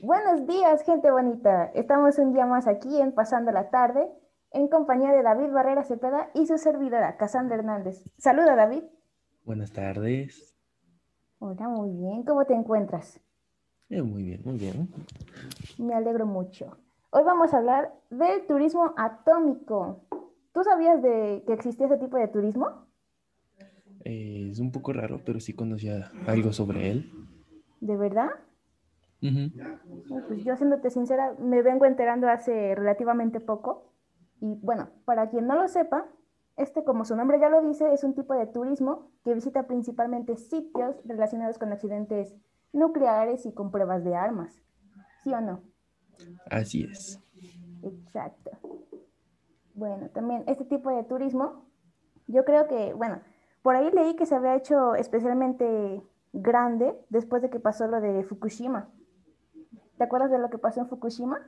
Buenos días, gente bonita. Estamos un día más aquí en Pasando la Tarde, en compañía de David Barrera Cepeda y su servidora, Casandra Hernández. Saluda, David. Buenas tardes. Hola, muy bien. ¿Cómo te encuentras? Eh, muy bien, muy bien. Me alegro mucho. Hoy vamos a hablar del turismo atómico. ¿Tú sabías de que existía ese tipo de turismo? Eh, es un poco raro, pero sí conocía algo sobre él. ¿De verdad? No, Pues yo, siéndote sincera, me vengo enterando hace relativamente poco. Y bueno, para quien no lo sepa, este, como su nombre ya lo dice, es un tipo de turismo que visita principalmente sitios relacionados con accidentes nucleares y con pruebas de armas. ¿Sí o no? Así es. Exacto. Bueno, también este tipo de turismo, yo creo que, bueno, por ahí leí que se había hecho especialmente grande después de que pasó lo de Fukushima. ¿Te acuerdas de lo que pasó en Fukushima?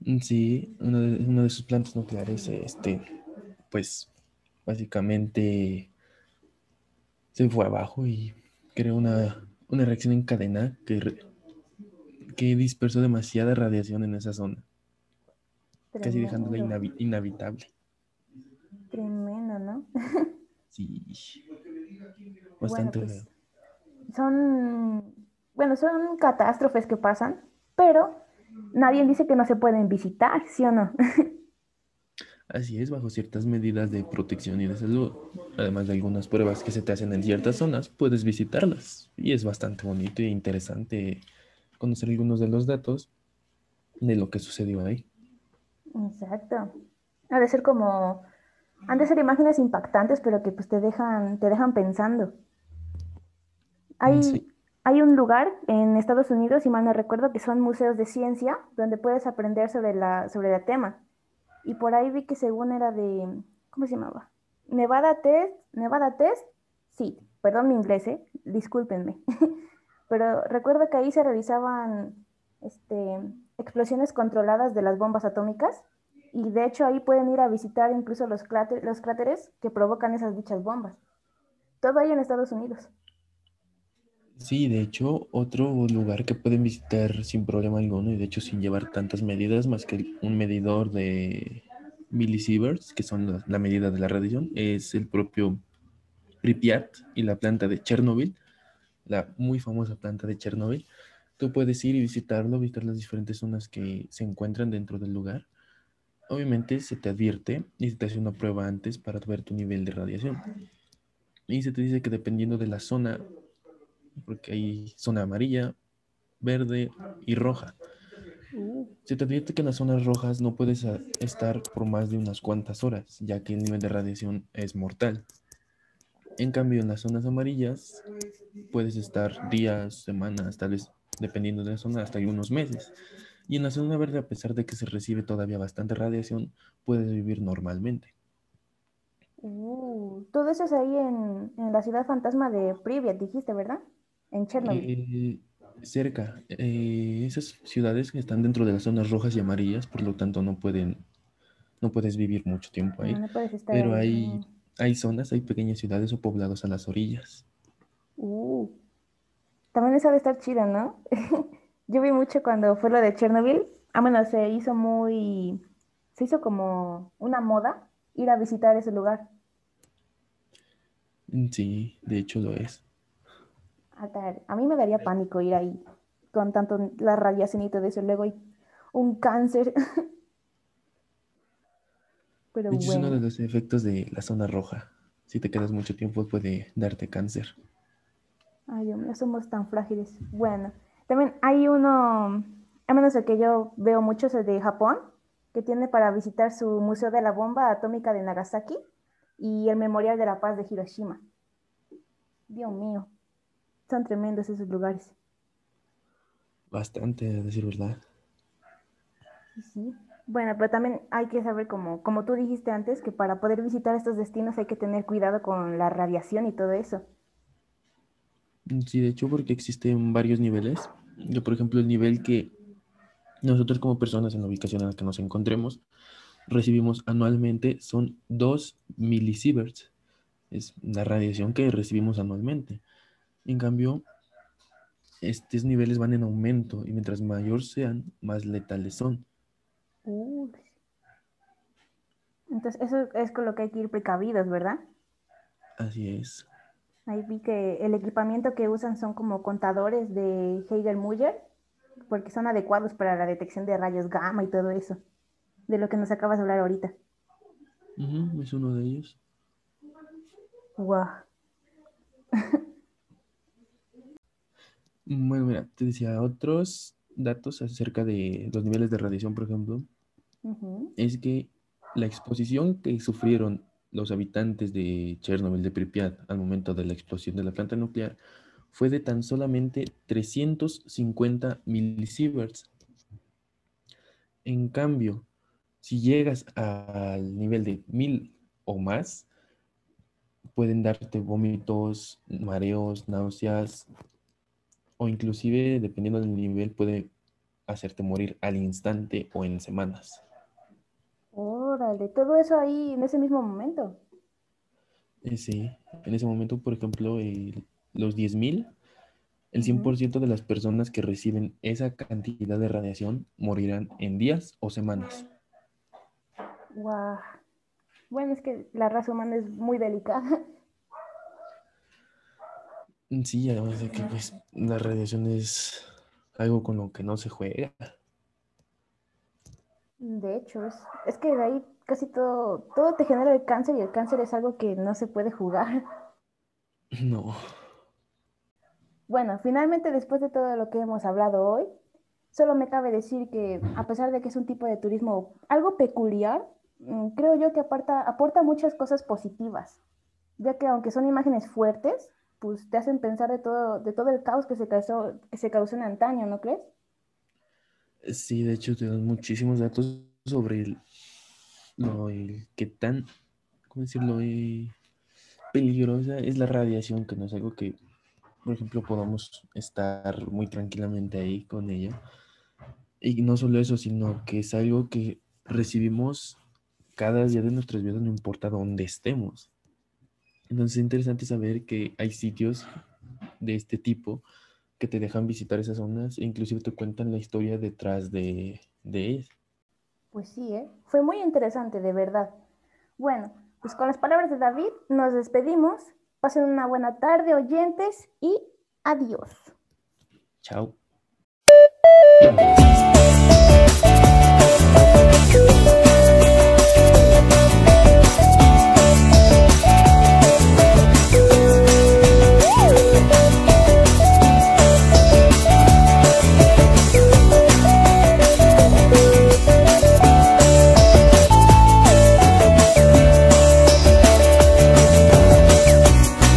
Mm, Sí, uno de, uno de sus plantas nucleares, este, pues, básicamente se fue abajo y creó una, una reacción en cadena que, re- que dispersó demasiada radiación en esa zona, casi dejándola inhabi- inhabitable. tremendo, ¿no? Sí, Bueno, bastante pues son, bueno, son catástrofes que pasan, pero nadie dice que no se pueden visitar, ¿sí o no? Así es, bajo ciertas medidas de protección y de salud, además de algunas pruebas que se te hacen en ciertas zonas, puedes visitarlas. Y es bastante bonito e interesante conocer algunos de los datos de lo que sucedió ahí. Exacto. Ha de ser como, han de ser imágenes impactantes, pero que pues te dejan, te dejan pensando. Hay, Sí, hay un lugar en Estados Unidos, si mal no recuerdo, que son museos de ciencia, donde puedes aprender sobre la, sobre el tema. Y por ahí vi que según era de, ¿cómo se llamaba? Nevada Test, Nevada Test, sí, perdón mi inglés, ¿eh? Discúlpenme. Pero recuerdo que ahí se realizaban este, explosiones controladas de las bombas atómicas y de hecho ahí pueden ir a visitar incluso los cráter- los cráteres que provocan esas dichas bombas. Todo ahí en Estados Unidos. Sí, de hecho, otro lugar que pueden visitar sin problema alguno y de hecho sin llevar tantas medidas más que un medidor de millisieverts, que son la, la medida de la radiación, es el propio Pripyat y la planta de Chernobyl, la muy famosa planta de Chernobyl. Tú puedes ir y visitarlo, visitar las diferentes zonas que se encuentran dentro del lugar. Obviamente se te advierte y se te hace una prueba antes para ver tu nivel de radiación. Y se te dice que dependiendo de la zona, porque hay zona amarilla, verde y roja. Se te advierte que en las zonas rojas no puedes a- estar por más de unas cuantas horas, ya que el nivel de radiación es mortal. En cambio, en las zonas amarillas puedes estar días, semanas, tal vez dependiendo de la zona, hasta algunos meses. Y en la zona verde, a pesar de que se recibe todavía bastante radiación, puedes vivir normalmente. Uh, todo eso es ahí en, en la ciudad fantasma de Pripyat, dijiste, ¿verdad? En Chernobyl. Eh, cerca, eh, esas ciudades que están dentro de las zonas rojas y amarillas, por lo tanto no pueden, no puedes vivir mucho tiempo ahí. No, no puedes estar Pero ahí. hay, hay zonas, hay pequeñas ciudades o poblados a las orillas. Uh, también eso de estar chido, ¿no? Yo vi mucho cuando fue lo de Chernobyl. Ah, bueno, se hizo muy, se hizo como una moda ir a visitar ese lugar. Mm, Sí, de hecho lo es. A, mí me daría pánico ir ahí con tanto la radiación y todo eso. Luego hay un cáncer. Pero De hecho, es uno de bueno, los efectos de la zona roja. Si te quedas mucho tiempo puede darte cáncer. ay Dios mío, somos tan frágiles. Bueno, también hay uno, a menos el que yo veo mucho, es el de Japón, que tiene para visitar su Museo de la Bomba Atómica de Nagasaki y el Memorial de la Paz de Hiroshima. Dios mío, son tremendos esos lugares. Bastante, a decir verdad. Sí, sí. Bueno, pero también hay que saber, como, como tú dijiste antes, que para poder visitar estos destinos hay que tener cuidado con la radiación y todo eso. Sí, de hecho, porque existen varios niveles. Yo, por ejemplo, el nivel que nosotros como personas en la ubicación en la que nos encontremos recibimos anualmente son 2 milisieverts. Es la radiación que recibimos anualmente. En cambio, estos niveles van en aumento y mientras mayor sean, más letales son. Entonces, eso es con lo que hay que ir precavidos, ¿verdad? Así es. Ahí vi que el equipamiento que usan son como contadores de Hegel-Muller, porque son adecuados para la detección de rayos gamma y todo eso, de lo que nos acabas de hablar ahorita. es uno de ellos. Wow. bueno, mira, te decía otros datos acerca de los niveles de radiación, por ejemplo, es que la exposición que sufrieron los habitantes de Chernobyl, de Pripyat, al momento de la explosión de la planta nuclear, fue de tan solamente 350 milisieverts. En cambio, si llegas al nivel de 1000 o más, pueden darte vómitos, mareos, náuseas, o inclusive, dependiendo del nivel, puede hacerte morir al instante o en semanas. Órale, todo eso ahí en ese mismo momento. Eh, sí, en ese momento, por ejemplo, los 10.000, el 100% de las personas que reciben esa cantidad de radiación morirán en días o semanas. Wow. Bueno, es que la raza humana es muy delicada. Sí, además de que pues, la radiación es algo con lo que no se juega. De hecho, es, es que de ahí casi todo, todo te genera el cáncer y el cáncer es algo que no se puede jugar. No. Bueno, finalmente después de todo lo que hemos hablado hoy, solo me cabe decir que a pesar de que es un tipo de turismo algo peculiar, mm, creo yo que aporta, aporta muchas cosas positivas, ya que aunque son imágenes fuertes, pues te hacen pensar de todo, de todo el caos que se causó, que se causó en antaño, ¿no crees? Sí, de hecho te dan muchísimos datos sobre el, lo que tan, ¿cómo decirlo? Eh, peligrosa es la radiación, que no es algo que, por ejemplo, podamos estar muy tranquilamente ahí con ella. Y no solo eso, sino que es algo que recibimos cada día de nuestras vidas, no importa dónde estemos. Entonces es interesante saber que hay sitios de este tipo que te dejan visitar esas zonas e inclusive te cuentan la historia detrás de, de ellas. Pues sí, ¿eh? fue muy interesante, de verdad. Bueno, pues con las palabras de David nos despedimos. Pasen una buena tarde, oyentes, y adiós. Chao.